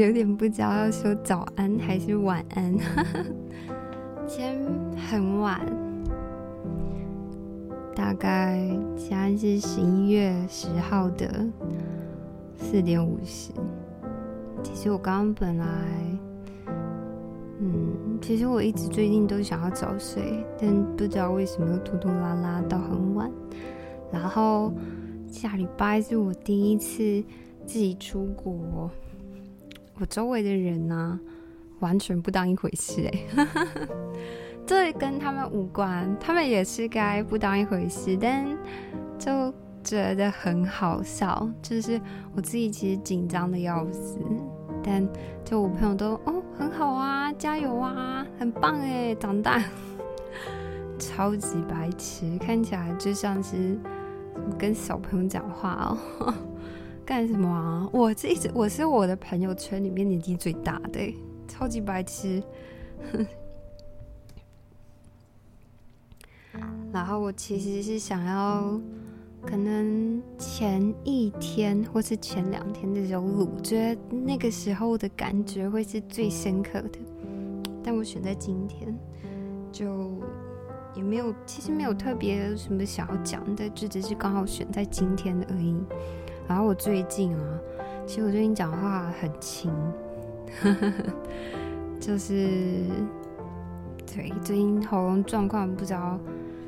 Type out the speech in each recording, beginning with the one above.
有点不知道要说早安还是晚安。今天很晚，大概现在是十一月十号的四点五十。其实我刚刚本来，嗯，其实我一直最近都想要早睡，但不知道为什么又拖拖拉拉到很晚。然后下礼拜是我第一次自己出国。我周围的人呢、完全不当一回事哎，这跟他们无关，他们也是该不当一回事，但就觉得很好笑。就是我自己其实紧张的要死，但就我朋友都哦很好啊，加油啊，很棒哎，长大 超级白痴，看起来就像是跟小朋友讲话哦。干什么啊？我这一直我是我的朋友圈里面年纪最大的，超级白痴。然后我其实是想要，可能前一天或是前两天的时候录，觉得那个时候的感觉会是最深刻的。但我选在今天，就也没有，其实没有特别什么想要讲的，就只是刚好选在今天而已。然后我最近啊，其实我最近讲话很轻，就是对最近喉咙状况不知道，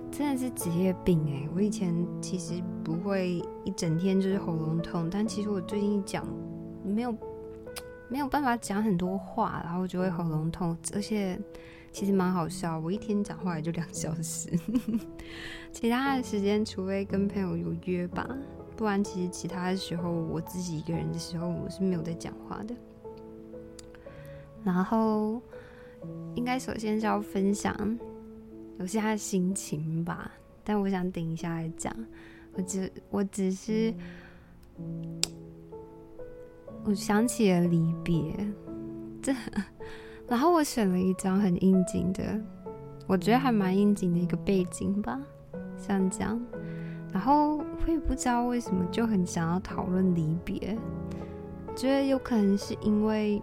真的是职业病哎！我以前其实不会一整天就是喉咙痛，但其实我最近讲没有没有办法讲很多话，然后就会喉咙痛，而且其实蛮好笑，我一天讲话也就两小时，其他的时间除非跟朋友有约吧。不然，其实其他的时候，我自己一个人的时候，我是没有在讲话的。然后，应该首先是要分享我现在的心情吧。但我想等一下来讲。我只我只是，我想起了离别，这，然后我选了一张很应景的，我觉得还蛮应景的一个背景吧，像这样。然后我也不知道为什么就很想要讨论离别，觉得有可能是因为，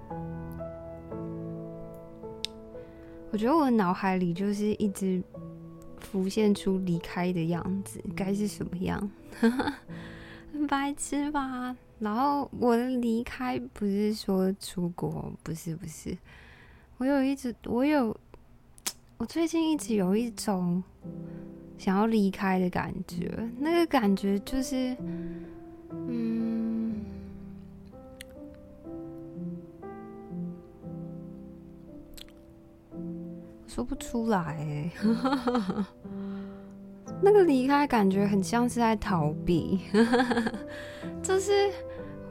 我觉得我的脑海里就是一直浮现出离开的样子，该是什么样？白痴吧？然后我的离开不是说出国，不是不是，我有一直我有，我最近一直有一种。想要离开的感觉，那个感觉就是，嗯，说不出来，那个离开感觉很像是在逃避，就是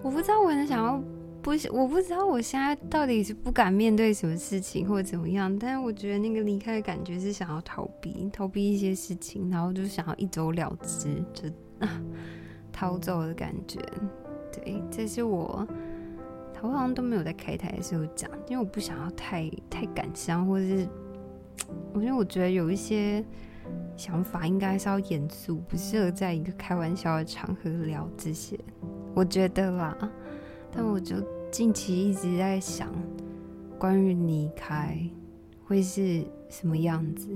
我不知道我很想要。不是，我不知道我现在到底是不敢面对什么事情或者怎么样，但是我觉得那个离开的感觉是想要逃避，逃避一些事情，然后就想要一走了之，就啊逃走的感觉。对，这是我，我好像都没有在开台的时候讲，因为我不想要太太感伤，或者是，我觉得我觉得有一些想法应该是要严肃，不适合在一个开玩笑的场合聊这些，我觉得啦。但我就近期一直在想，关于离开会是什么样子。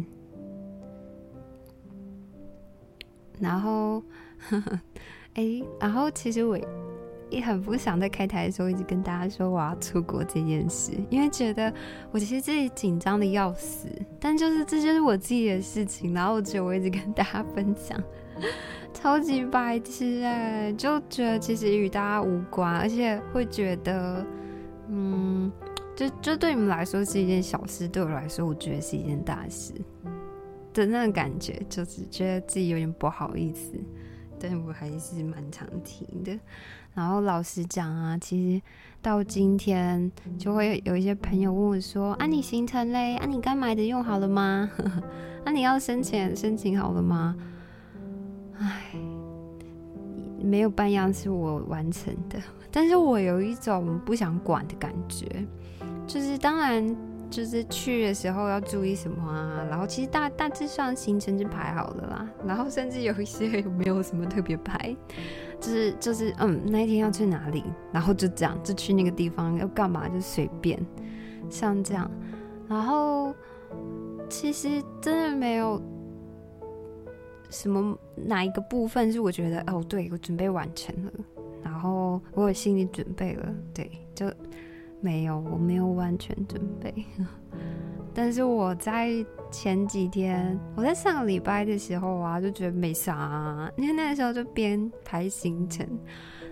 然后，哎、欸，然后其实我也很不想在开台的时候一直跟大家说我要出国这件事，因为觉得我其实自己紧张的要死。但就是这就是我自己的事情，然后我觉得我一直跟大家分享。超级白痴哎，就觉得其实与大家无关，而且会觉得，嗯，就就对你们来说是一件小事，对我来说，我觉得是一件大事的那种感觉，就是觉得自己有点不好意思，但我还是蛮常听的。然后老实讲啊，其实到今天就会有一些朋友问我说：“啊，你行程嘞？啊，你该买的用好了吗？啊，你要申请申请好了吗？”唉，没有半样是我完成的，但是我有一种不想管的感觉，就是当然。就是去的时候要注意什么啊？然后其实大大致上行程就排好了啦。然后甚至有一些也没有什么特别排，就是就是嗯，那一天要去哪里，然后就这样就去那个地方要干嘛就随便，像这样。然后其实真的没有什么哪一个部分是我觉得哦，对，我准备完成了，然后我有心理准备了，对，就。没有，我没有完全准备。但是我在前几天，我在上个礼拜的时候啊，就觉得没啥，因为那个时候就边排行程，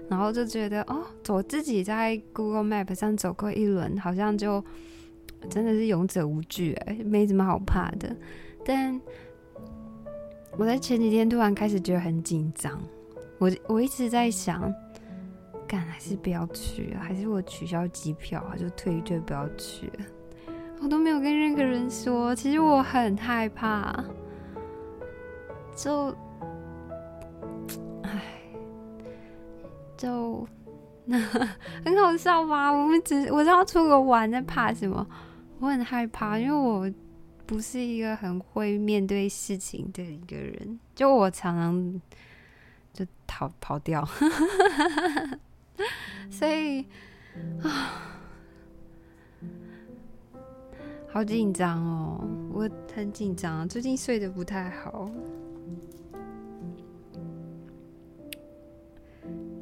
然后就觉得哦，我自己在 Google Map 上走过一轮，好像就真的是勇者无惧哎，没什么好怕的。但我在前几天突然开始觉得很紧张，我我一直在想。干还是不要去？还是我取消机票啊？就退一退，不要去。我都没有跟任何人说，其实我很害怕。就，唉，就 很好笑吧？我们只我知道出国玩，在怕什么？我很害怕，因为我不是一个很会面对事情的一个人。就我常常就逃跑掉。所以啊，好紧张哦！我很紧张，最近睡得不太好。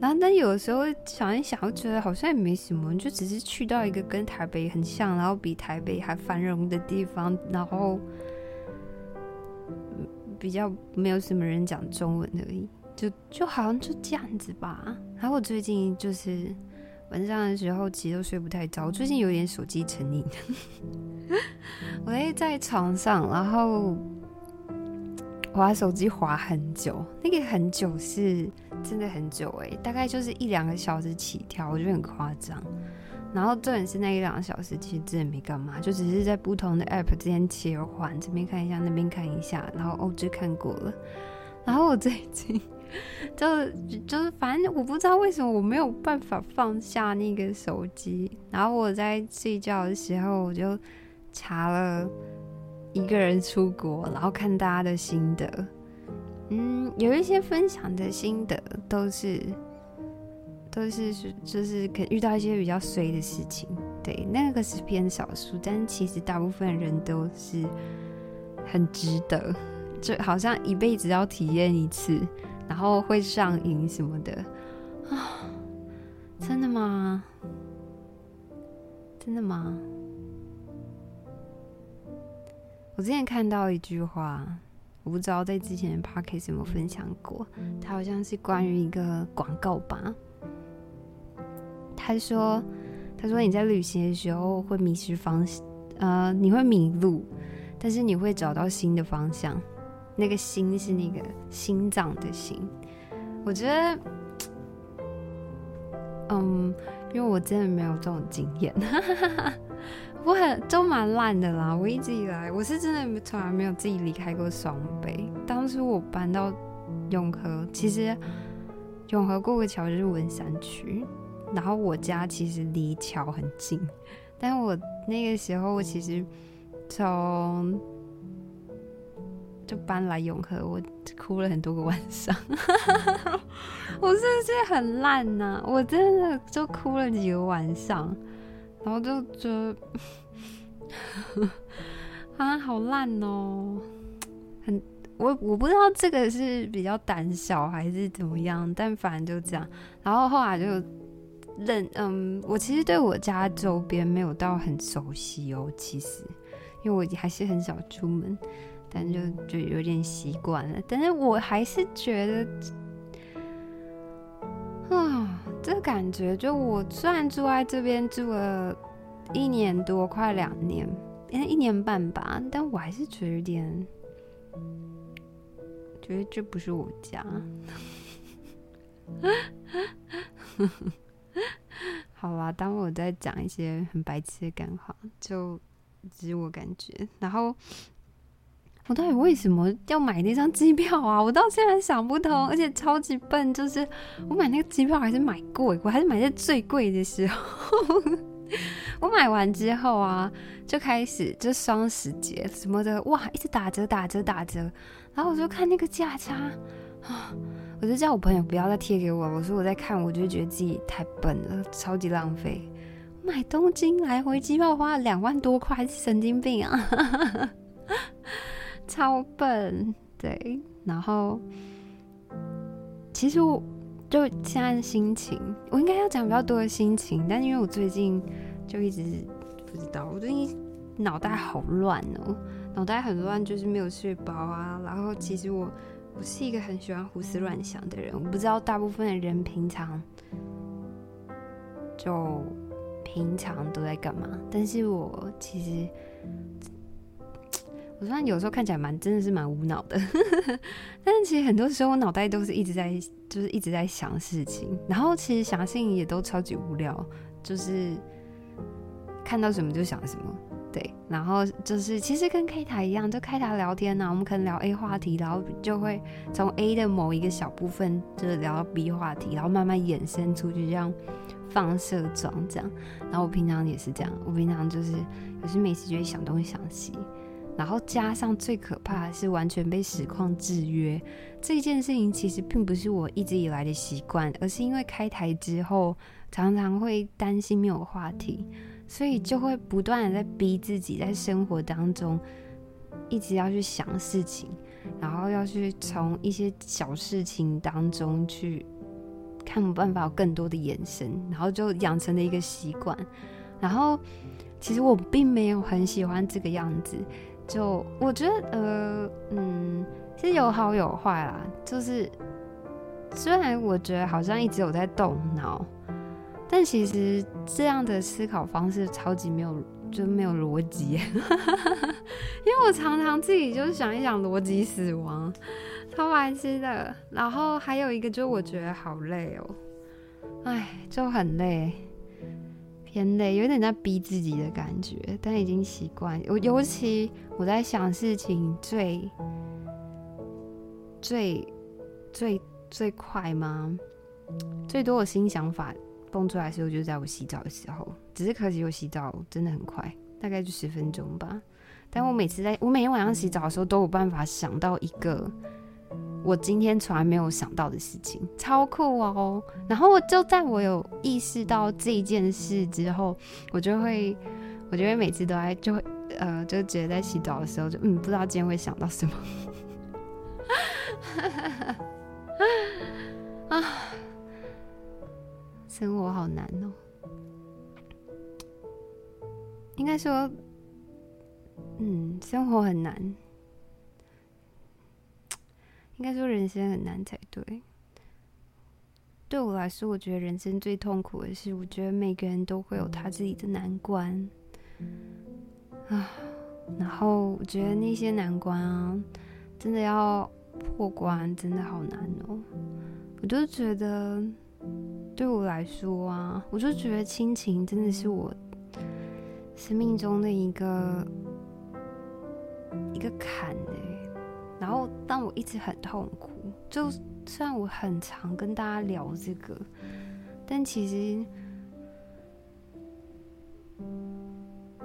然后，但有的时候想一想，我觉得好像也没什么，就只是去到一个跟台北很像，然后比台北还繁荣的地方，然后比较没有什么人讲中文而已。就就好像就这样子吧。然后我最近就是晚上的时候其实都睡不太着，最近有点手机成瘾。我会在床上，然后滑手机滑很久，那个很久是真的很久诶，大概就是一两个小时起跳，我觉得很夸张。然后重点是那一两个小时其实真的没干嘛，就只是在不同的 app 之间切换，这边看一下，那边看一下，然后哦就看过了。然后我最近。就就是，反正我不知道为什么我没有办法放下那个手机。然后我在睡觉的时候，我就查了一个人出国，然后看大家的心得。嗯，有一些分享的心得都是都是就是可遇到一些比较衰的事情，对，那个是偏少数，但其实大部分人都是很值得，就好像一辈子要体验一次。然后会上瘾什么的啊？真的吗？真的吗？我之前看到一句话，我不知道在之前的 podcast 有没有分享过，它好像是关于一个广告吧。他说：“他说你在旅行的时候会迷失方向，呃，你会迷路，但是你会找到新的方向。”那个心是那个心脏的心，我觉得，嗯，因为我真的没有这种经验，我很都蛮烂的啦。我一直以来我是真的从来没有自己离开过双北。当初我搬到永和，其实永和过个桥就是文山区，然后我家其实离桥很近，但我那个时候我其实从。就搬来永和，我哭了很多个晚上。我是不是很烂呐、啊？我真的就哭了几个晚上，然后就觉得 啊，好烂哦！很我我不知道这个是比较胆小还是怎么样，但反正就这样。然后后来就认嗯，我其实对我家周边没有到很熟悉哦，其实因为我还是很少出门。但就就有点习惯了，但是我还是觉得，啊，这感觉就我虽然住在这边住了一年多，快两年，应该一年半吧，但我还是觉得有点，觉得这不是我家，好吧，当我在讲一些很白痴的感话，就只是我感觉。然后我到底为什么要买那张机票啊？我到现在想不通，而且超级笨，就是我买那个机票还是买贵，我还是买在最贵的时候。我买完之后啊，就开始就双十节什么的，哇，一直打折打折打折，然后我就看那个价差啊，我就叫我朋友不要再贴给我，我说我在看，我就觉得自己太笨了，超级浪费。我买东京来回机票花了两万多块，是神经病啊，超笨。对，然后其实我。就现在的心情，我应该要讲比较多的心情，但因为我最近就一直不知道，我最近脑袋好乱哦，脑袋很乱，就是没有睡饱啊。然后其实我我是一个很喜欢胡思乱想的人，我不知道大部分的人平常就平常都在干嘛，但是我其实。我虽然有时候看起来蛮真的是蛮无脑的，但是其实很多时候我脑袋都是一直在就是一直在想事情，然后其实想事情也都超级无聊，就是看到什么就想什么，对，然后就是其实跟 K 塔一样，就 K 塔聊天呢、我们可能聊 A 话题，然后就会从 A 的某一个小部分就是聊到 B 话题，然后慢慢衍生出去，这样放射状这样。然后我平常也是这样，我平常就是有时没事就会想东想西。然后加上最可怕的是完全被实况制约，这件事情其实并不是我一直以来的习惯，而是因为开台之后常常会担心没有话题，所以就会不断的在逼自己在生活当中一直要去想事情，然后要去从一些小事情当中去看办法有更多的延伸，然后就养成了一个习惯。然后其实我并没有很喜欢这个样子。就我觉得，呃，嗯，其实有好有坏啦。就是虽然我觉得好像一直有在动脑，但其实这样的思考方式超级没有，就没有逻辑。因为我常常自己就是想一想逻辑死亡，超白痴的。然后还有一个，就我觉得好累哦，哎，就很累。偏累，有点在逼自己的感觉，但已经习惯。我尤其我在想事情最最最最快吗？最多的新想法蹦出来的时候，就是在我洗澡的时候。只是可惜我洗澡真的很快，大概就十分钟吧。但我每次在我每天晚上洗澡的时候，都有办法想到一个。我今天从来没有想到的事情，超酷哦！然后我就在我有意识到这件事之后，我就会，我就会每次都在，就会，呃，就觉得在洗澡的时候，就嗯，不知道今天会想到什么。啊，生活好难哦。应该说，嗯，生活很难。应该说人生很难才对。对我来说，我觉得人生最痛苦的是，我觉得每个人都会有他自己的难关啊。然后我觉得那些难关啊，真的要破关，真的好难哦。我就觉得，对我来说啊，我就觉得亲情真的是我生命中的一个一个坎欸。然后，但我一直很痛苦。就虽然我很常跟大家聊这个，但其实，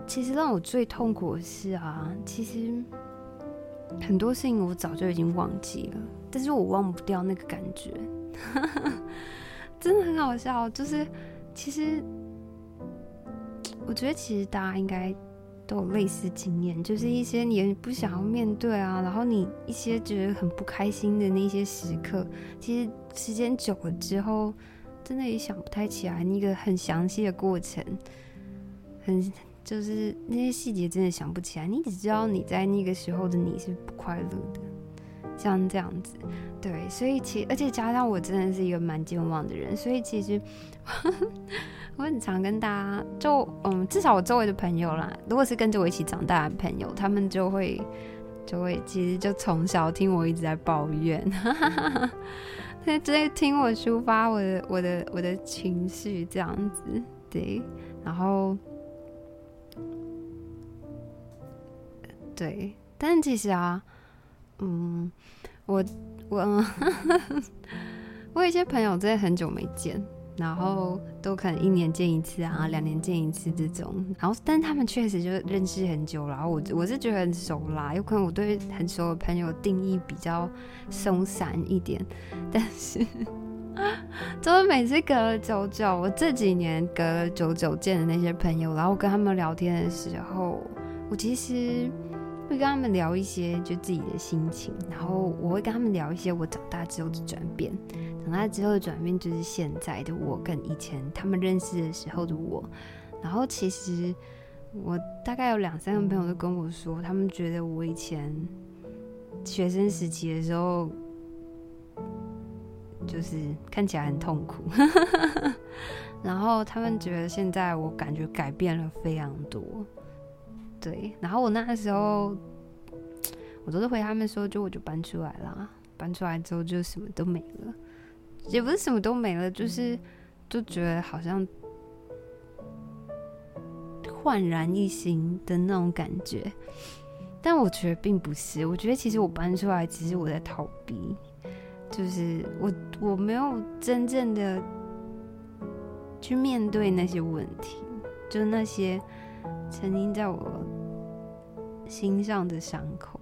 其实让我最痛苦的是啊，其实很多事情我早就已经忘记了，但是我忘不掉那个感觉，真的很好笑。就是其实，我觉得其实大家应该。都有类似经验，就是一些你不想要面对啊，然后你一些觉得很不开心的那些时刻，其实时间久了之后，真的也想不太起来那个很详细的过程，很就是那些细节真的想不起来，你只知道你在那个时候的你是不快乐的，像这样子，对，所以其而且加上我真的是一个蛮健忘的人，所以其实。我很常跟大家就嗯，至少我周围的朋友啦，如果是跟着我一起长大的朋友，他们就会就会其实就从小听我一直在抱怨，他在听我抒发我的我的我的情绪这样子，对，然后对，但其实啊，嗯，我我 我有一些朋友真的很久没见。然后都可能一年见一次啊，两年见一次这种。然后，但他们确实就认识很久了。然后我我是觉得很熟啦，有可能我对很熟的朋友定义比较松散一点。但是，就是每次隔了久久，我这几年隔了久久见的那些朋友，然后跟他们聊天的时候，我其实会跟他们聊一些就自己的心情，然后我会跟他们聊一些我长大之后的转变。长大之后的转变就是现在的我跟以前他们认识的时候的我，然后其实我大概有两三个朋友都跟我说，他们觉得我以前学生时期的时候就是看起来很痛苦，然后他们觉得现在我感觉改变了非常多，对，然后我那个时候我都是回他们说，就我就搬出来了，搬出来之后就什么都没了。也不是什么都没了，就是就觉得好像焕然一新的那种感觉，但我觉得并不是。我觉得其实我搬出来，其实我在逃避，就是我我没有真正的去面对那些问题，就是那些曾经在我心上的伤口，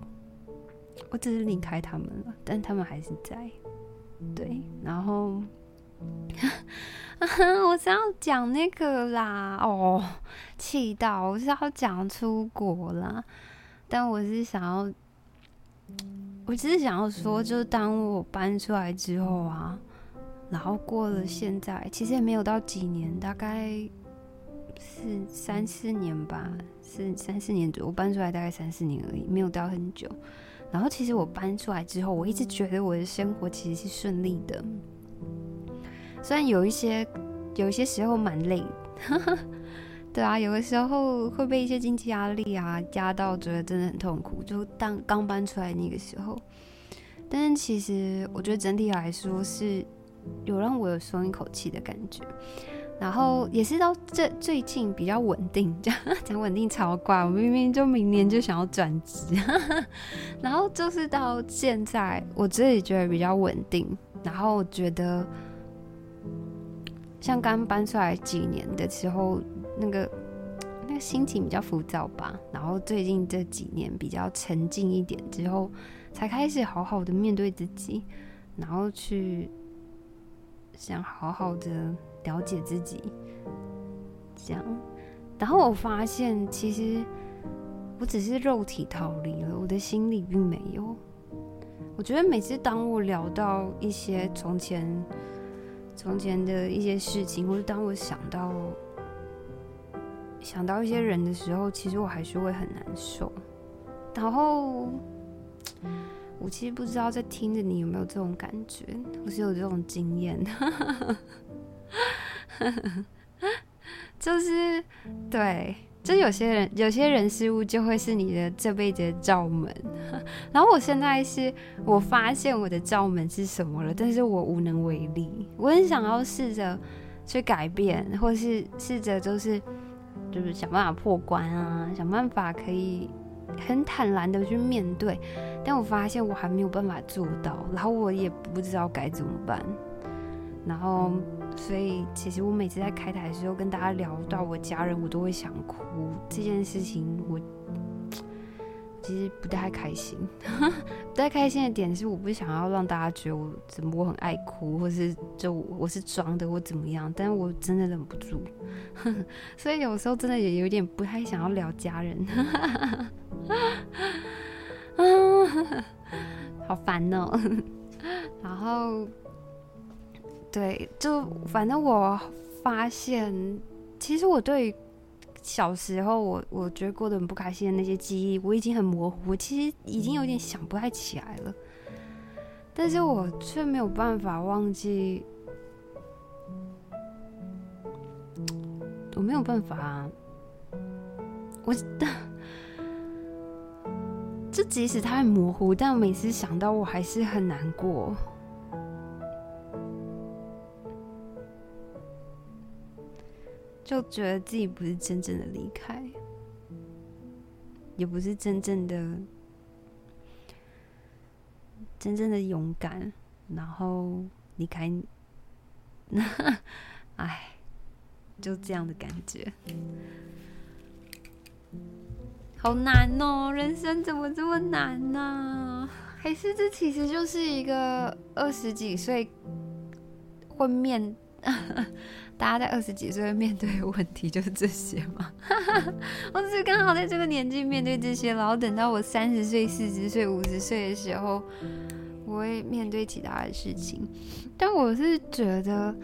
我只是离开他们了，但他们还是在。对，然后 我是要讲那个啦，哦，气到我是要讲出国啦，但我是想要，我只是想要说，就是当我搬出来之后啊，然后过了现在，其实也没有到几年，大概是三四年吧，是三四年左右，我搬出来大概三四年而已，没有到很久。然后其实我搬出来之后，我一直觉得我的生活其实是顺利的，虽然有一些有一些时候蛮累，对啊，有的时候会被一些经济压力啊压到，觉得真的很痛苦。就当刚搬出来那个时候，但是其实我觉得整体来说是有让我有松一口气的感觉。然后也是到这最近比较稳定，讲 讲稳定超怪。我明明就明年就想要转职，然后就是到现在，我自己觉得比较稳定。然后我觉得像刚搬出来几年的时候，那个那个心情比较浮躁吧。然后最近这几年比较沉静一点之后，才开始好好的面对自己，然后去想好好的。了解自己，这样，然后我发现，其实我只是肉体逃离了，我的心里并没有。我觉得每次当我聊到一些从前、从前的一些事情，或者当我想到想到一些人的时候，其实我还是会很难受。然后，我其实不知道在听着你有没有这种感觉，或是有这种经验。就是对，就有些人、有些人事物就会是你的这辈子的罩门。然后我现在是我发现我的罩门是什么了，但是我无能为力。我很想要试着去改变，或是试着就是就是想办法破关啊，想办法可以很坦然的去面对。但我发现我还没有办法做到，然后我也不知道该怎么办。然后。所以，其实我每次在开台的时候跟大家聊到我家人，我都会想哭。这件事情，我 其实不太开心。不太开心的点是，我不想要让大家觉得我怎么我很爱哭，或是就我是装的，或怎么样。但我真的忍不住，所以有时候真的也有点不太想要聊家人。好烦哦。然后。对，就反正我发现，其实我对小时候我我觉得过得很不开心的那些记忆，我已经很模糊，我其实已经有点想不太起来了。但是我却没有办法忘记，我没有办法，我，这即使它很模糊，但我每次想到，我还是很难过。就觉得自己不是真正的离开，也不是真正的、真正的勇敢，然后离开，那哎，就这样的感觉，好难哦！人生怎么这么难呢？还是这其实就是一个二十几岁会面。大家在二十几岁面对的问题就是这些吗？我只是刚好在这个年纪面对这些，然后等到我三十岁、四十岁、五十岁的时候，我会面对其他的事情。但我是觉得，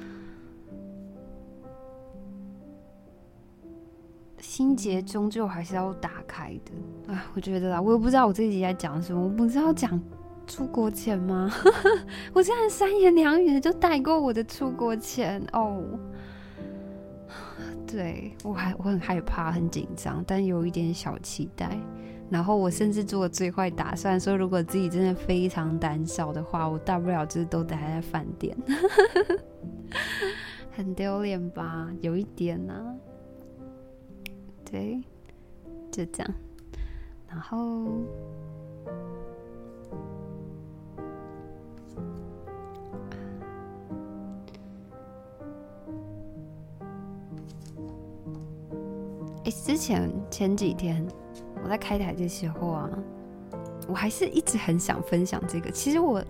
心结终究还是要打开的。啊，我觉得啊，我也不知道我自己在讲什么，我不知道讲。出国前吗？我这样三言两语的就带过我的出国前哦。对，我还我很害怕，很紧张，但有一点小期待。然后我甚至做了最坏打算，说如果自己真的非常胆小的话，我大不了就是都待在饭店，很丢脸吧？有一点呢、啊。对，就这样。然后。之前前几天我在开台的时候啊，我还是一直很想分享这个。其实我，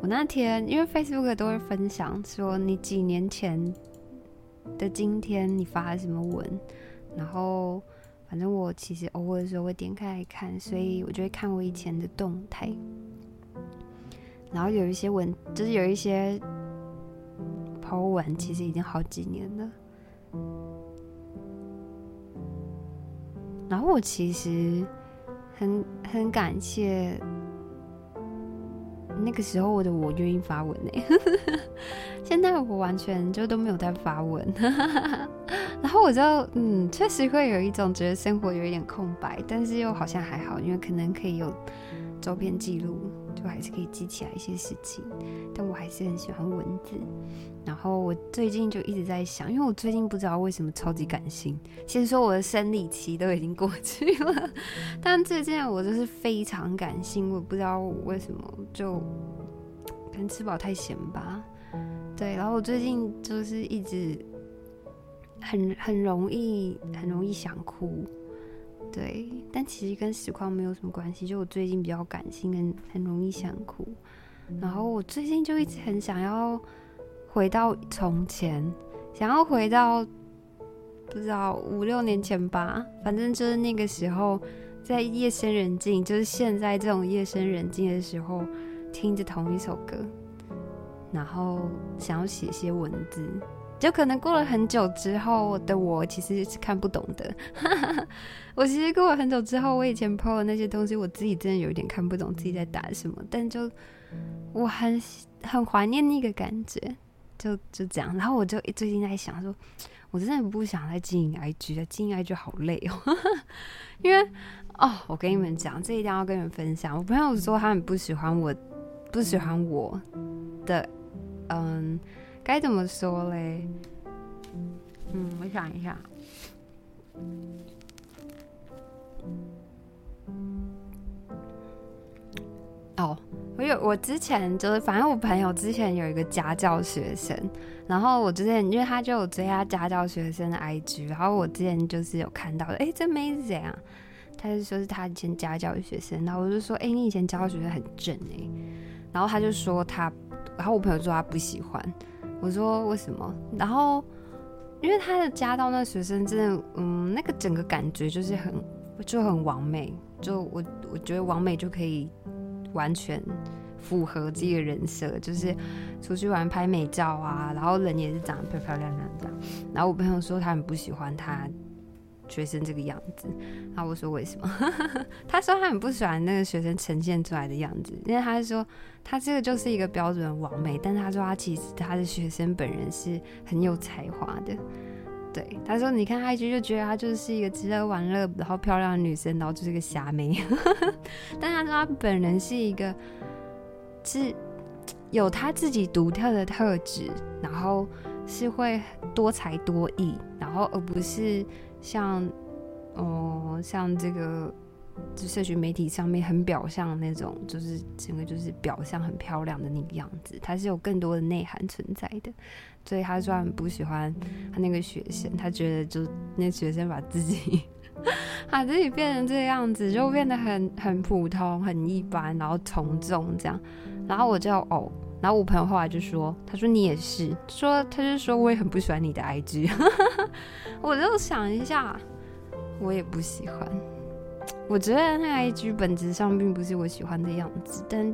我那天因为 Facebook 都会分享说你几年前的今天你发了什么文，然后反正我其实偶尔的时候会点开来看，所以我就会看我以前的动态，然后有一些文就是有一些。抛完其实已经好几年了，然后我其实很很感谢那个时候我的我愿意发文呢，现在我完全就都没有在发文，然后我就嗯，确实会有一种觉得生活有一点空白，但是又好像还好，因为可能可以有照片记录。就还是可以记起来一些事情，但我还是很喜欢文字。然后我最近就一直在想，因为我最近不知道为什么超级感性。先说我的生理期都已经过去了，但最近我就是非常感性，我不知道为什么，就可能吃饱太闲吧。对，然后我最近就是一直很很容易很容易想哭。对，但其实跟实况没有什么关系。就我最近比较感性，很很容易想哭。然后我最近就一直很想要回到从前，想要回到不知道五六年前吧。反正就是那个时候，在夜深人静，就是现在这种夜深人静的时候，听着同一首歌，然后想要写些文字。就可能过了很久之后的我，其实是看不懂的。我其实过了很久之后，我以前 po 的那些东西，我自己真的有点看不懂自己在打什么。但就我很很怀念那个感觉，就就这样。然后我就最近在想说，我真的不想再经营 IG 了，经营 IG 好累哦。因为哦，我跟你们讲，这一定要跟你们分享。我朋友说他们不喜欢我，不喜欢我的，嗯。该怎么说嘞？嗯，我想一下。哦，我有我之前就是，反正我朋友之前有一个家教学生，然后我之前因为他就有追他家教学生的 IG，然后我之前就是有看到，哎，这妹子怎样？他就说是他以前家教的学生，然后我就说，哎，你以前家教学生很正哎，然后他就说他，然后我朋友说他不喜欢。我说为什么？然后因为他的家到那学生真的，嗯，那个整个感觉就是很就很完美，就我我觉得完美就可以完全符合自己的人设，就是出去玩拍美照啊，然后人也是长得漂漂亮亮这样。然后我朋友说他很不喜欢他。学生这个样子，然后我说为什么？他说他很不喜欢那个学生呈现出来的样子，因为他说他这个就是一个标准的网美，但他说他其实他的学生本人是很有才华的。对，他说你看 IG 就觉得他就是一个吃喝玩乐，然后漂亮的女生，然后就是个瞎妹。但他说他本人是一个是有他自己独特的特质，然后是会多才多艺，然后而不是像哦、像这个就社群媒体上面很表象那种，就是整个就是表象很漂亮的那个样子，他是有更多的内涵存在的。所以他虽然不喜欢他那个学生，他觉得就那学生把自己 把自己变成这个样子，就变得很很普通、很一般，然后从众这样。然后我就哦，然后我朋友后来就说，他说你也是，说他就说我也很不喜欢你的 IG，我就想一下，我也不喜欢。我觉得那 IG 本质上并不是我喜欢的样子，但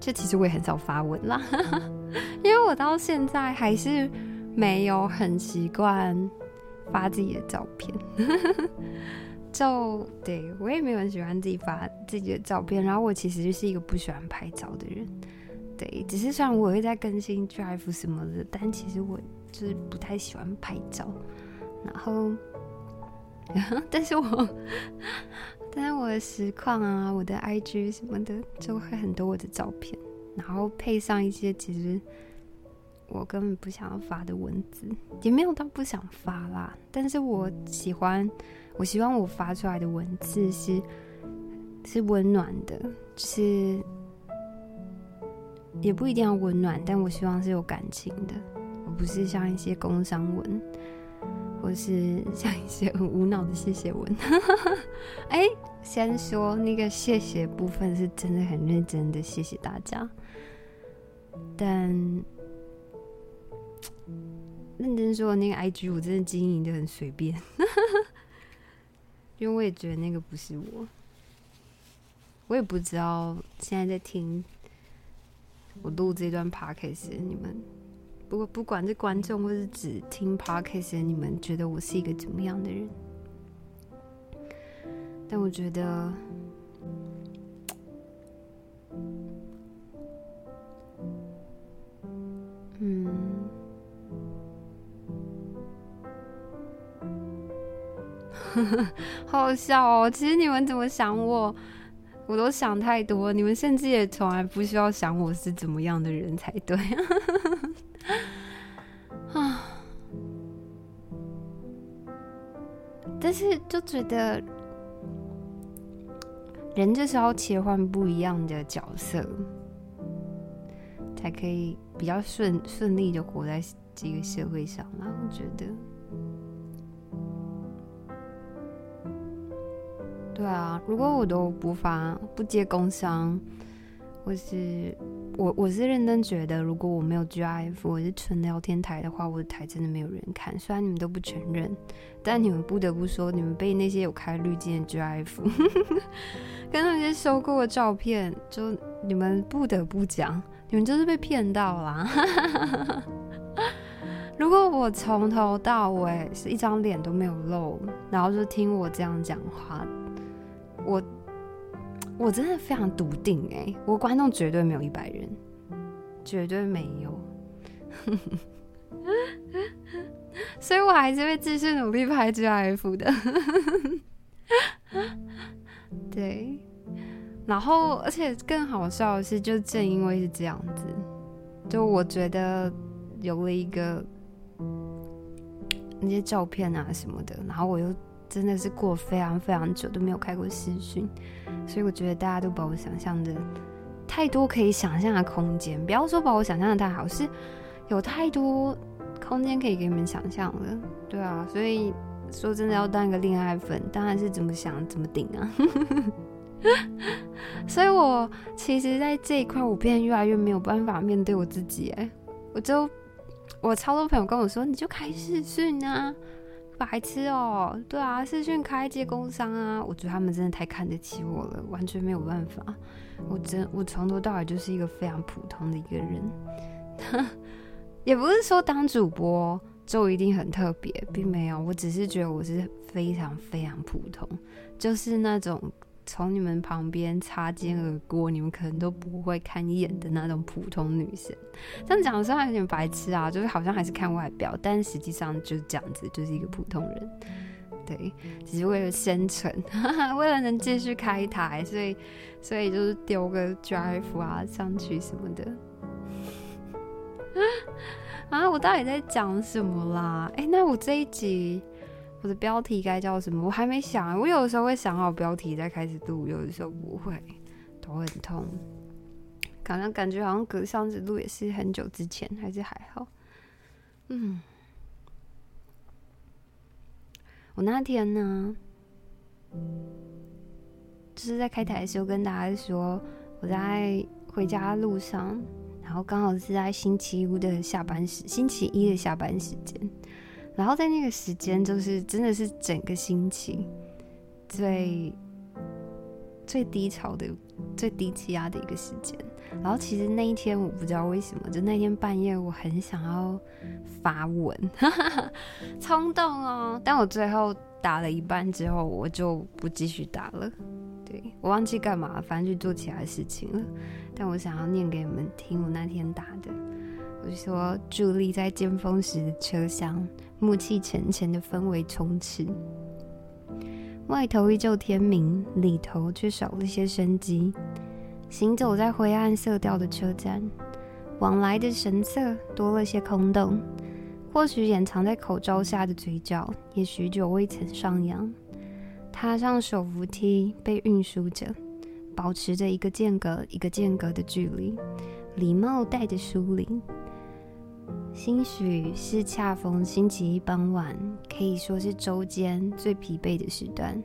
这其实我也很少发文啦，因为我到现在还是没有很习惯发自己的照片。就对，我也没有很喜欢自己发自己的照片，然后我其实就是一个不喜欢拍照的人，对，只是虽然我会在更新 Drive 什么的，但其实我就是不太喜欢拍照，然后，但是我，但是我的实况啊，我的 IG 什么的，就会很多我的照片，然后配上一些其实我根本不想要发的文字，也没有到不想发啦，但是我喜欢。我希望我发出来的文字是是温暖的，就是也不一定要温暖，但我希望是有感情的，而不是像一些工商文，或是 像一些很无脑的谢谢文。哎、先说那个谢谢部分是真的很认真的，谢谢大家。但认真说那个 IG，我真的经营的很随便。因为我也觉得那个不是我，我也不知道现在在听我录这段 podcast 你们，不过不管是观众或是只听 podcast 你们，觉得我是一个怎么样的人？但我觉得，嗯。好 好笑哦！其实你们怎么想我，我都想太多。你们甚至也从来不需要想我是怎么样的人才对 啊！但是就觉得人就是要切换不一样的角色，才可以比较顺顺利的活在这个社会上嘛。我觉得。对啊，如果我都不发不接工商，或是我我是认真觉得，如果我没有 GIF，我是纯聊天台的话，我的台真的没有人看。虽然你们都不承认，但你们不得不说，你们被那些有开滤镜的 GIF 跟那些收购的照片，就你们不得不讲，你们就是被骗到啦。如果我从头到尾是一张脸都没有露，然后就听我这样讲话。我 我真的非常笃定哎、我观众绝对没有一百人，绝对没有，所以我还是会继续努力拍 GIF 的，对，然后而且更好笑的是，就正因为是这样子，就我觉得有了一个那些照片啊什么的，然后我又。真的是过非常非常久都没有开过视讯，所以我觉得大家都把我想象的太多可以想象的空间，不要说把我想象的太好，是有太多空间可以给你们想象的，对啊，所以说真的要当一个恋爱粉，当然是怎么想怎么顶啊，所以我其实在这一块我变得越来越没有办法面对我自己，哎，我就我超多朋友跟我说，你就开视讯啊。白痴哦，对啊，视讯开接工商啊，我觉得他们真的太看得起我了，完全没有办法。我真我从头到尾就是一个非常普通的一个人，也不是说当主播就一定很特别，并没有，我只是觉得我是非常非常普通，就是那种。从你们旁边擦肩而过，你们可能都不会看一眼的那种普通女生。但讲的时候还有点白痴啊，就是好像还是看外表，但实际上就是这样子，就是一个普通人。对，只是为了生存，为了能继续开台，所以所以就是丢个 drive 啊上去什么的。啊，我到底在讲什么啦？哎、欸，那我这一集我的标题该叫什么？我还没想。我有的时候会想好标题再开始录，有的时候不会，头很痛。感觉感觉好像隔上次录也是很久之前，还是还好。嗯，我那天呢，就是在开台的时候跟大家说，我在回家的路上。然后刚好是在星期五的下班时，星期一的下班时间，然后在那个时间，就是真的是整个星期最最低潮的、最低气压的一个时间。然后其实那一天我不知道为什么，就那天半夜我很想要发文，冲动哦！但我最后打了一半之后，我就不继续打了。对，我忘记干嘛，反正去做其他事情了。但我想要念给你们听，我那天打的，我就说：伫立在尖峰时的车厢，暮气沉沉的氛围充斥，外头依旧天明，里头却少了些生机。行走在灰暗色调的车站，往来的神色多了些空洞，或许掩藏在口罩下的嘴角，也许久未曾上扬。踏上手扶梯，被运输着。保持着一个间隔一个间隔的距离，礼貌带着疏离。兴许是恰逢星期一傍晚，可以说是周间最疲惫的时段。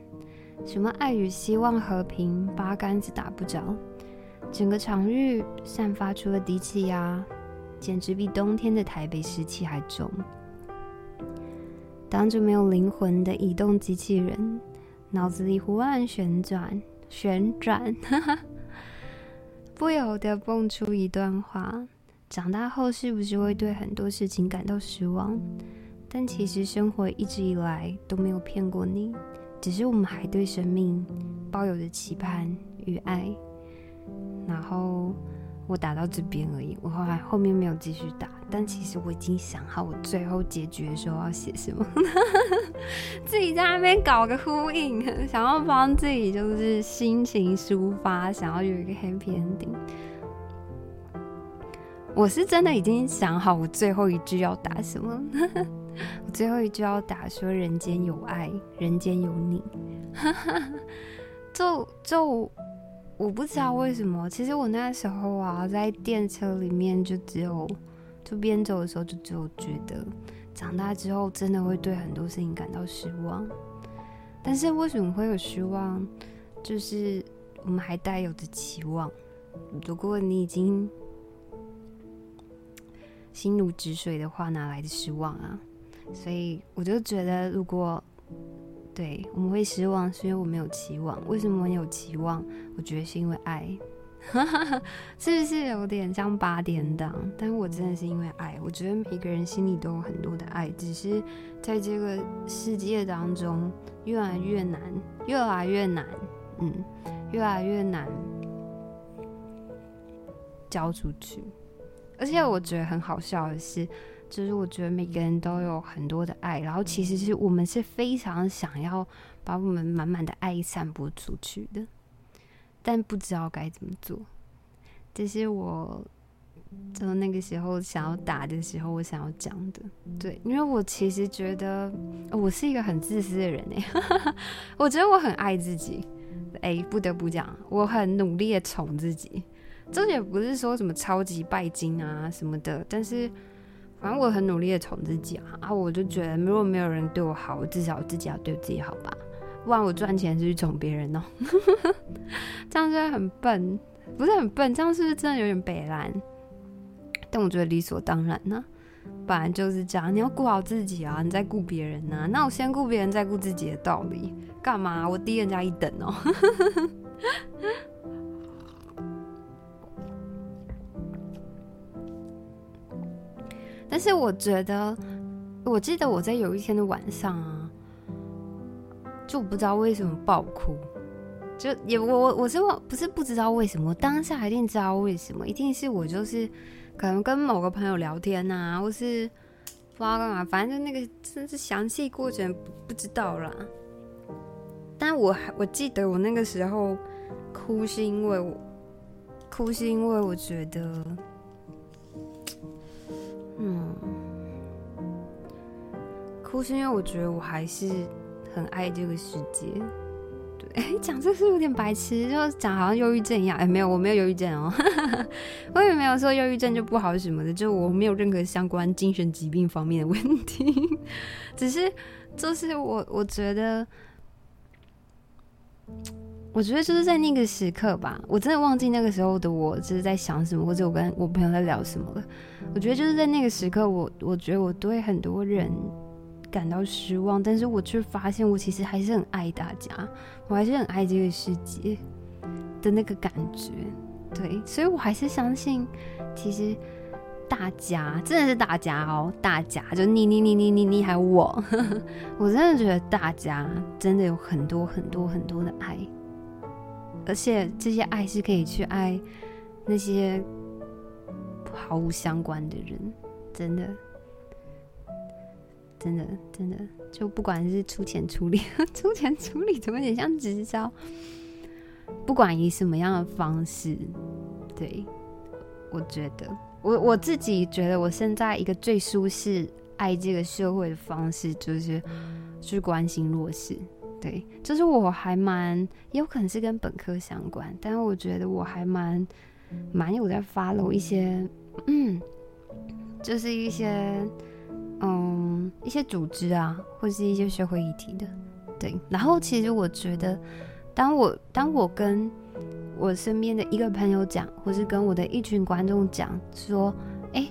什么爱与希望、和平，八竿子打不着。整个场域散发出了低气压，简直比冬天的台北湿气还重。当着没有灵魂的移动机器人，脑子里胡乱旋转。旋转，不由得蹦出一段话：长大后是不是会对很多事情感到失望？但其实生活一直以来都没有骗过你，只是我们还对生命抱有着期盼与爱。然后。我打到这边而已，我后来后面没有继续打，但其实我已经想好我最后结局的时候要写什么，自己在那边搞个呼应，想要帮自己就是心情抒发，想要有一个 happy ending。我是真的已经想好我最后一句要打什么，我最后一句要打说人间有爱，人间有你，就 就。我不知道为什么，其实我那时候啊，在电车里面就只有，就边走的时候就只有觉得，长大之后真的会对很多事情感到失望。但是为什么会有失望？就是我们还带有着期望。如果你已经心如止水的话，哪来的失望啊？所以我就觉得，如果对，我们会失望，是因为我没有期望。为什么我有期望？我觉得是因为爱，是不是有点像八点档？但是我真的是因为爱。我觉得每个人心里都有很多的爱，只是在这个世界当中越来越难，越来越难，嗯，越来越难交出去。而且我觉得很好笑的是。就是我觉得每个人都有很多的爱，然后其实是我们是非常想要把我们满满的爱散播出去的，但不知道该怎么做。这是我就那个时候想要打的时候，我想要讲的。对，因为我其实觉得我是一个很自私的人哎，我觉得我很爱自己，哎，不得不讲，我很努力的宠自己。这也不是说什么超级拜金啊什么的，但是。反正我很努力的宠自己啊，啊，我就觉得如果没有人对我好，我至少自己要对自己好吧，不然我赚钱是去宠别人哦，这样就很笨，不是很笨，这样是不是真的有点北烂？但我觉得理所当然呢、啊，本来就是这样，你要顾好自己啊，你再顾别人呢、啊，那我先顾别人再顾自己的道理，干嘛？我低人家一等哦。但是我觉得，我记得我在有一天的晚上啊，就不知道为什么爆哭，就也我我我是不是不知道为什么，当下一定知道为什么，一定是我就是可能跟某个朋友聊天呐、或是不知道干嘛，反正就那个真是详细过程不，不知道啦。但我还我记得我那个时候哭是因为我哭是因为我觉得，嗯，哭是因为我觉得我还是很爱这个世界。对，讲这个是有点白痴，就讲好像忧郁症一样。哎，没有，我没有忧郁症哦，我也没有说忧郁症就不好什么的，就我没有任何相关精神疾病方面的问题，只是就是我我觉得。我觉得就是在那个时刻吧，我真的忘记那个时候的我就是在想什么，或者我跟我朋友在聊什么了。我觉得就是在那个时刻，我我觉得我对很多人感到失望，但是我却发现我其实还是很爱大家，我还是很爱这个世界的那个感觉。对，所以我还是相信，其实大家真的是大家哦，大家就你你你你你你还有我，我真的觉得大家真的有很多很多很多的爱。而且这些爱是可以去爱那些毫无相关的人，真的，真的，真的，就不管是出钱出力，出钱出力怎么也像直销？不管以什么样的方式，对，我觉得，我我自己觉得，我现在一个最舒适爱这个社会的方式，就是去关心弱势。对，就是我还蛮，也有可能是跟本科相关，但是我觉得我还蛮蛮有在 follow 一些，嗯，就是一些，嗯，一些组织啊，或是一些社会议题的，对。然后其实我觉得，当我当我跟我身边的一个朋友讲，或是跟我的一群观众讲说，哎。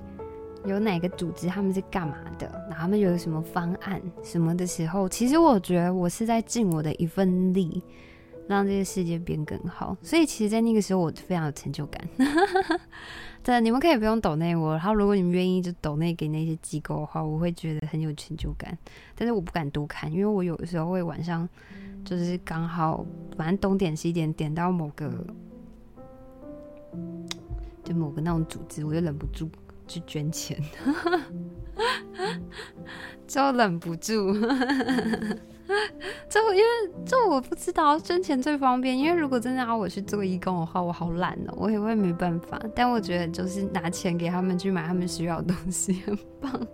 有哪个组织他们是干嘛的？然后他们有什么方案什么的时候，其实我觉得我是在尽我的一份力，让这个世界变更好。所以其实，在那个时候，我非常有成就感。对，你们可以不用抖内我，然后如果你们愿意就抖内给那些机构的话，我会觉得很有成就感。但是我不敢多看，因为我有的时候会晚上就是刚好，反正东点西点点到某个，就某个那种组织，我就忍不住。去捐钱，就忍不住，就因为就我不知道捐钱最方便，因为如果真的要我去做义工的话，我好懒哦，我也会没办法。但我觉得就是拿钱给他们去买他们需要的东西，很棒。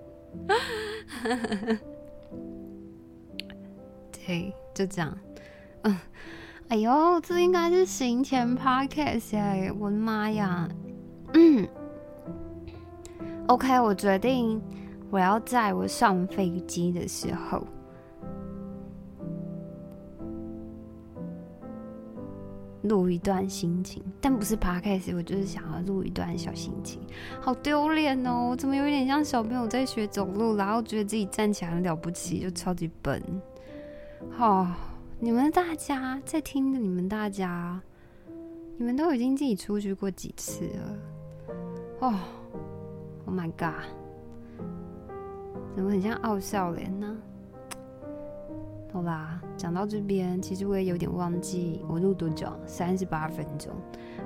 对，就这样。嗯，哎呦，这应该是行前 podcast 哎，我的妈呀，嗯。OK，我决定我要在我上飞机的时候录一段心情，但不是 Podcast，我就是想要录一段小心情。好丢脸哦，怎么有点像小朋友在学走路，然后觉得自己站起来很了不起，就超级笨。好、哦，你们大家在听的，你们大家，你们都已经自己出去过几次了？哦。Oh my god！怎么很像傲笑脸呢？好啦，讲到这边，其实我也有点忘记我录多久，三十八分钟。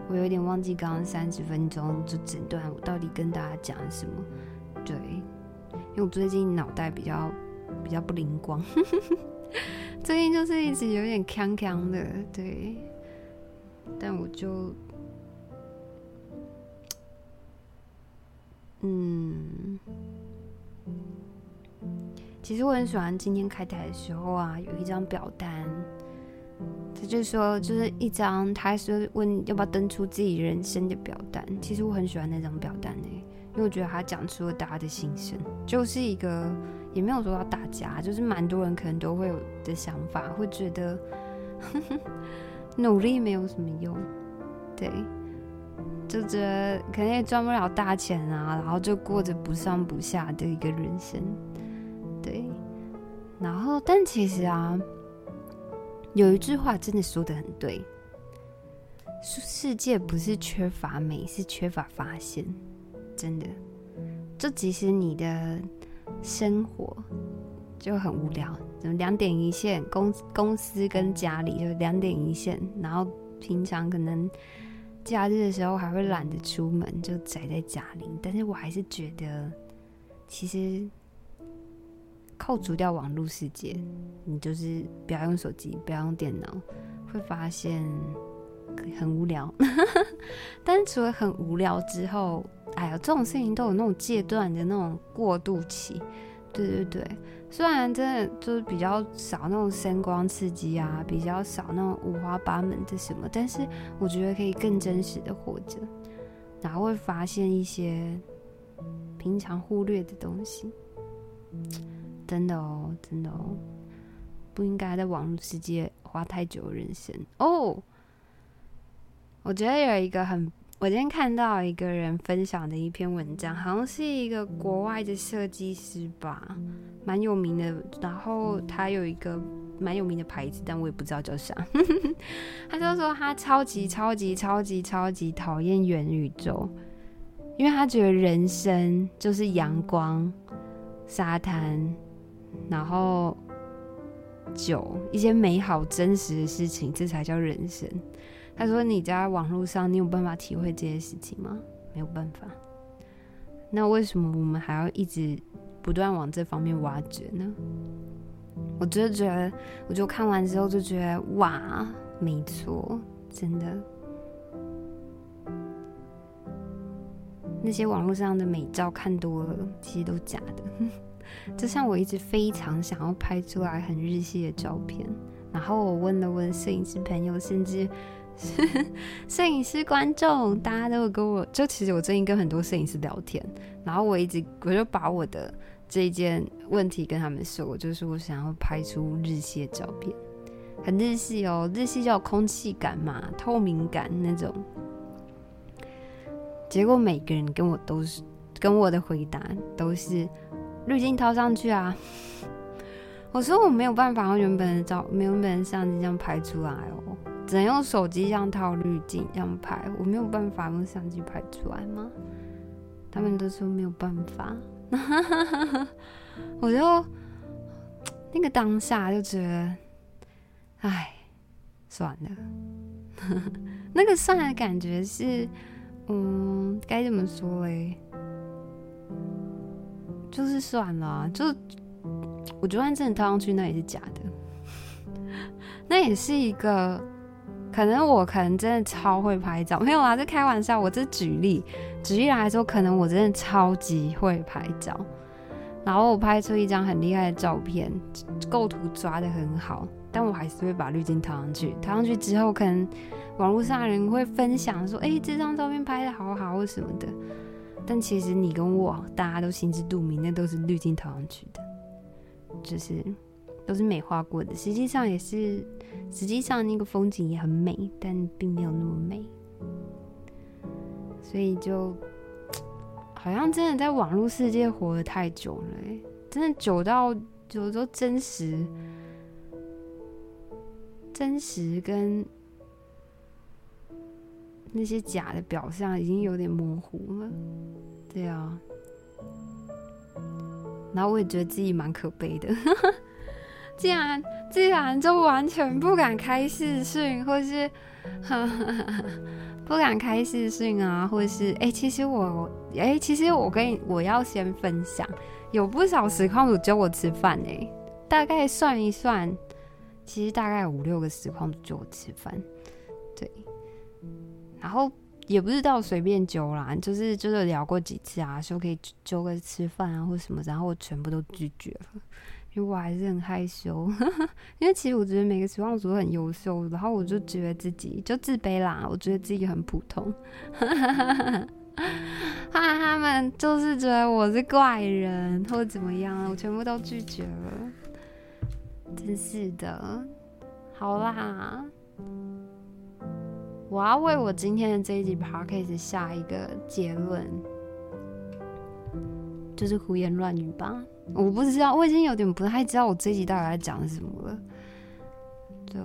我有点忘记刚刚三十分钟就整段我到底跟大家讲什么。对，因为我最近脑袋比较比较不灵光，最近就是一直有点康康的。对，但我就。嗯，其实我很喜欢今天开台的时候啊，有一张表单，他就说就是一张，他说问要不要登出自己人生的表单。其实我很喜欢那张表单呢，因为我觉得他讲出了大家的心声，就是一个也没有说要打架，就是蛮多人可能都会有的想法，会觉得呵呵 努力没有什么用，对。就觉得可能也赚不了大钱啊，然后就过着不上不下的一个人生，对。然后，但其实啊，有一句话真的说得很对：世界不是缺乏美，是缺乏发现。真的，就即使你的生活就很无聊，怎么两点一线，公公司跟家里就两点一线，然后平常可能。假日的时候还会懒得出门，就宅在家里。但是我还是觉得，其实扣除掉网络世界，你就是不要用手机，不要用电脑，会发现很无聊。但是除了很无聊之后，哎呀，这种事情都有那种阶段的那种过渡期。对对对，虽然真的就是比较少那种声光刺激啊，比较少那种五花八门的什么，但是我觉得可以更真实的活着，然后会发现一些平常忽略的东西。真的哦，真的哦，不应该在网络世界花太久人生哦。我觉得有一个很。我今天看到一个人分享的一篇文章，好像是一个国外的设计师吧，蛮有名的。然后他有一个蛮有名的牌子，但我也不知道叫啥。他就说他超级超级超级超级讨厌元宇宙，因为他觉得人生就是阳光、沙滩，然后酒，一些美好真实的事情，这才叫人生。他说：“你在网络上，你有办法体会这些事情吗？没有办法。那为什么我们还要一直不断往这方面挖掘呢？我就觉得，我就看完之后就觉得，哇，没错，真的，那些网络上的美照看多了，其实都假的。就像我一直非常想要拍出来很日系的照片，然后我问了问摄影师朋友，甚至。” 摄影师观众，大家都有跟我，就其实我最近跟很多摄影师聊天，然后我一直我就把我的这一件问题跟他们说，我就是我想要拍出日系的照片，很日系哦，日系就有空气感嘛，透明感那种。结果每个人跟我都是跟我的回答都是滤镜套上去啊，我说我没有办法用原本的照，原本的相机这样拍出来哦。只能用手机这样套滤镜这样拍，我没有办法用相机拍出来吗？他们都说没有办法，我就 那个当下就觉得，哎，算了，那个算的感觉是，嗯，该怎么说嘞？就是算了，就 我就算真的套上去，那也是假的，那也是一个。可能我可能真的超会拍照，没有啊，这开玩笑。我这举例，举例来说，可能我真的超级会拍照，然后我拍出一张很厉害的照片，构图抓得很好，但我还是会把滤镜套上去。套上去之后，可能网络上的人会分享说：“哎，这张照片拍得好好，或什么的。”但其实你跟我，大家都心知肚明，那都是滤镜套上去的，就是。都是美化过的，实际上也是，实际上那个风景也很美，但并没有那么美，所以就好像真的在网络世界活得太久了，欸，真的久到有时候真实，真实跟那些假的表象已经有点模糊了，对啊，然后我也觉得自己蛮可悲的。既然既然就完全不敢开视讯，或是不敢开视讯啊，或是哎、其实我哎、其实我跟你我要先分享，有不少实况主叫我吃饭哎、大概算一算，其实大概五六个实况主叫我吃饭，对，然后也不是到随便揪啦，就是就是聊过几次啊，说可以揪个吃饭啊或什么，然后我全部都拒绝了。因为我还是很害羞，因为其实我觉得每个实况组都很优秀，然后我就觉得自己就自卑啦，我觉得自己很普通，怕他们就是觉得我是怪人或者怎么样，我全部都拒绝了，真是的。好啦，我要为我今天的这一集 podcast 下一个结论，就是胡言乱语吧。我不知道，我已经有点不太知道我这一集到底在讲什么了。就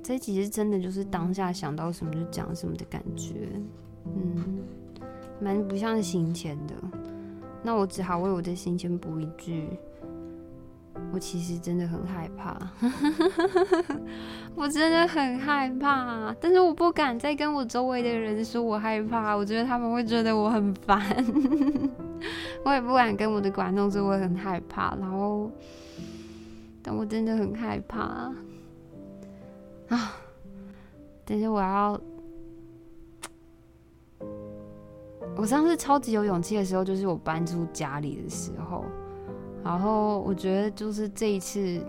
这一集是真的，就是当下想到什么就讲什么的感觉，嗯，蛮不像行前的。那我只好为我的行前补一句：我其实真的很害怕，我真的很害怕，但是我不敢再跟我周围的人说我害怕，我觉得他们会觉得我很烦，我也不敢跟我的观众说我很害怕，然后，但我真的很害怕啊！但是我要，我上次超级有勇气的时候，就是我搬出家里的时候。然后我觉得就是这一次，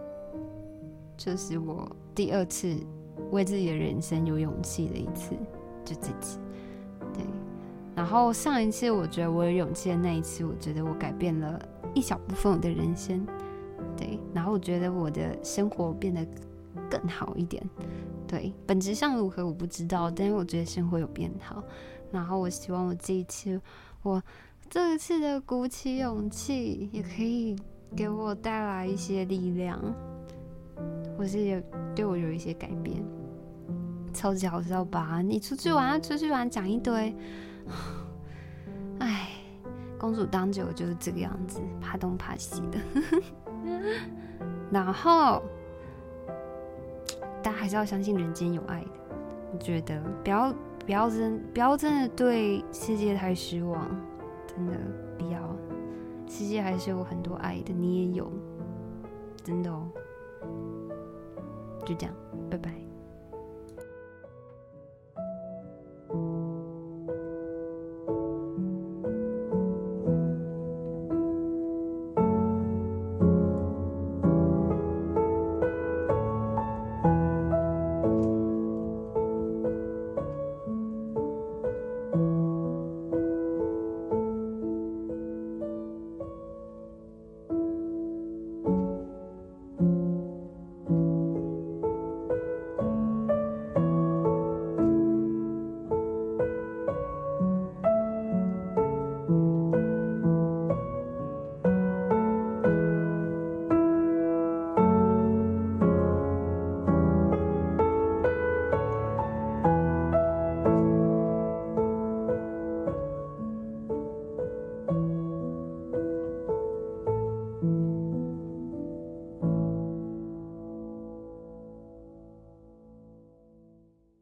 就是我第二次为自己的人生有勇气的一次，就这次。对，然后上一次我觉得我有勇气的那一次，我觉得我改变了一小部分我的人生。对，然后我觉得我的生活变得更好一点。对，本质上如何我不知道，但是我觉得生活有变好。然后我希望我这一次我。这一次的鼓起勇气，也可以给我带来一些力量，或是也对我有一些改变，超级好笑吧？你出去玩，出去玩，讲一堆，哎，公主当久就是这个样子，怕东怕西的。然后，大家还是要相信人间有爱的。我觉得不要不要真不要真的对世界太失望。真的不要，世界还是有很多爱的，你也有，真的哦。就这样，拜拜。